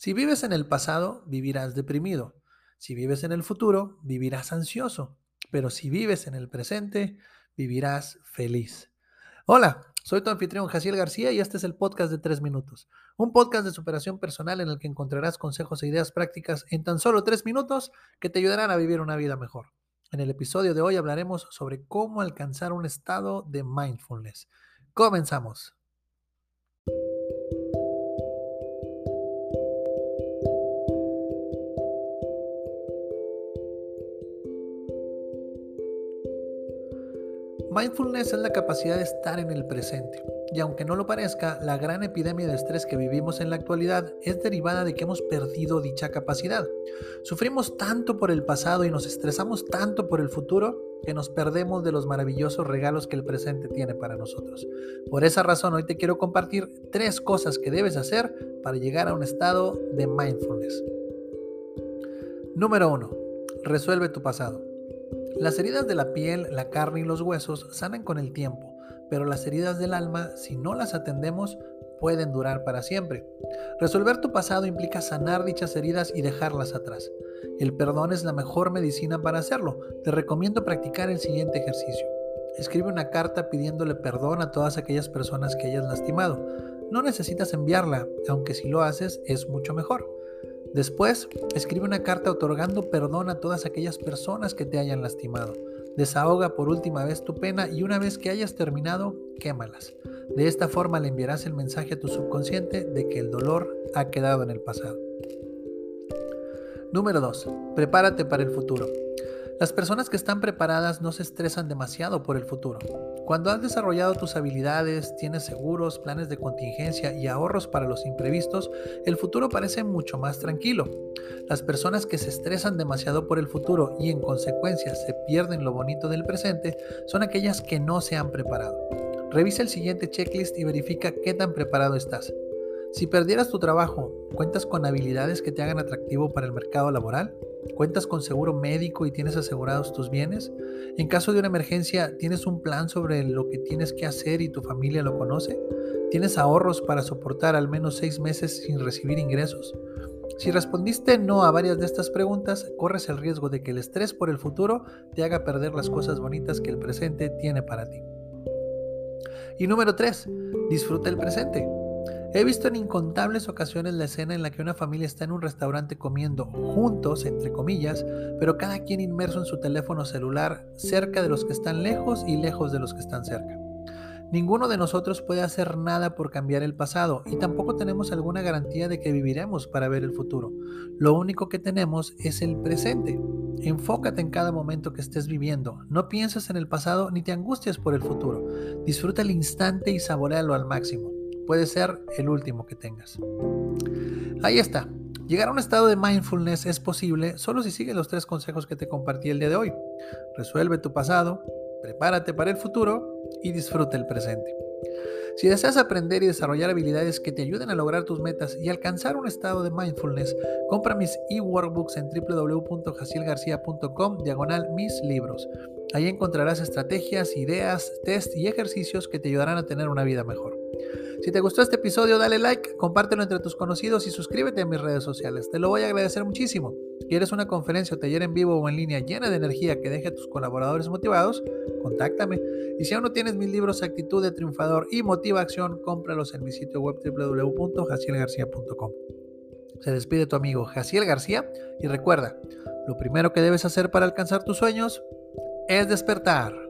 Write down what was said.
Si vives en el pasado, vivirás deprimido. Si vives en el futuro, vivirás ansioso. Pero si vives en el presente, vivirás feliz. Hola, soy tu anfitrión Jaciel García y este es el podcast de 3 minutos. Un podcast de superación personal en el que encontrarás consejos e ideas prácticas en tan solo 3 minutos que te ayudarán a vivir una vida mejor. En el episodio de hoy hablaremos sobre cómo alcanzar un estado de mindfulness. Comenzamos. Mindfulness es la capacidad de estar en el presente. Y aunque no lo parezca, la gran epidemia de estrés que vivimos en la actualidad es derivada de que hemos perdido dicha capacidad. Sufrimos tanto por el pasado y nos estresamos tanto por el futuro que nos perdemos de los maravillosos regalos que el presente tiene para nosotros. Por esa razón hoy te quiero compartir tres cosas que debes hacer para llegar a un estado de mindfulness. Número 1. Resuelve tu pasado. Las heridas de la piel, la carne y los huesos sanan con el tiempo, pero las heridas del alma, si no las atendemos, pueden durar para siempre. Resolver tu pasado implica sanar dichas heridas y dejarlas atrás. El perdón es la mejor medicina para hacerlo. Te recomiendo practicar el siguiente ejercicio. Escribe una carta pidiéndole perdón a todas aquellas personas que hayas lastimado. No necesitas enviarla, aunque si lo haces es mucho mejor. Después, escribe una carta otorgando perdón a todas aquellas personas que te hayan lastimado. Desahoga por última vez tu pena y una vez que hayas terminado, quémalas. De esta forma le enviarás el mensaje a tu subconsciente de que el dolor ha quedado en el pasado. Número 2. Prepárate para el futuro. Las personas que están preparadas no se estresan demasiado por el futuro. Cuando has desarrollado tus habilidades, tienes seguros, planes de contingencia y ahorros para los imprevistos, el futuro parece mucho más tranquilo. Las personas que se estresan demasiado por el futuro y en consecuencia se pierden lo bonito del presente son aquellas que no se han preparado. Revisa el siguiente checklist y verifica qué tan preparado estás. Si perdieras tu trabajo, ¿cuentas con habilidades que te hagan atractivo para el mercado laboral? ¿Cuentas con seguro médico y tienes asegurados tus bienes? En caso de una emergencia, ¿tienes un plan sobre lo que tienes que hacer y tu familia lo conoce? ¿Tienes ahorros para soportar al menos seis meses sin recibir ingresos? Si respondiste no a varias de estas preguntas, corres el riesgo de que el estrés por el futuro te haga perder las cosas bonitas que el presente tiene para ti. Y número 3, disfruta el presente. He visto en incontables ocasiones la escena en la que una familia está en un restaurante comiendo juntos, entre comillas, pero cada quien inmerso en su teléfono celular cerca de los que están lejos y lejos de los que están cerca. Ninguno de nosotros puede hacer nada por cambiar el pasado y tampoco tenemos alguna garantía de que viviremos para ver el futuro. Lo único que tenemos es el presente. Enfócate en cada momento que estés viviendo. No pienses en el pasado ni te angusties por el futuro. Disfruta el instante y saborealo al máximo puede ser el último que tengas. Ahí está. Llegar a un estado de mindfulness es posible solo si sigues los tres consejos que te compartí el día de hoy. Resuelve tu pasado, prepárate para el futuro y disfruta el presente. Si deseas aprender y desarrollar habilidades que te ayuden a lograr tus metas y alcanzar un estado de mindfulness, compra mis e-workbooks en www.jacielgarcia.com diagonal mis libros. Ahí encontrarás estrategias, ideas, test y ejercicios que te ayudarán a tener una vida mejor. Si te gustó este episodio, dale like, compártelo entre tus conocidos y suscríbete a mis redes sociales. Te lo voy a agradecer muchísimo. ¿Quieres una conferencia o taller en vivo o en línea llena de energía que deje a tus colaboradores motivados? Contáctame. Y si aún no tienes mis libros Actitud de Triunfador y Motiva Acción, cómpralos en mi sitio web www.jacielgarcia.com. Se despide tu amigo Jaciel García y recuerda, lo primero que debes hacer para alcanzar tus sueños es despertar.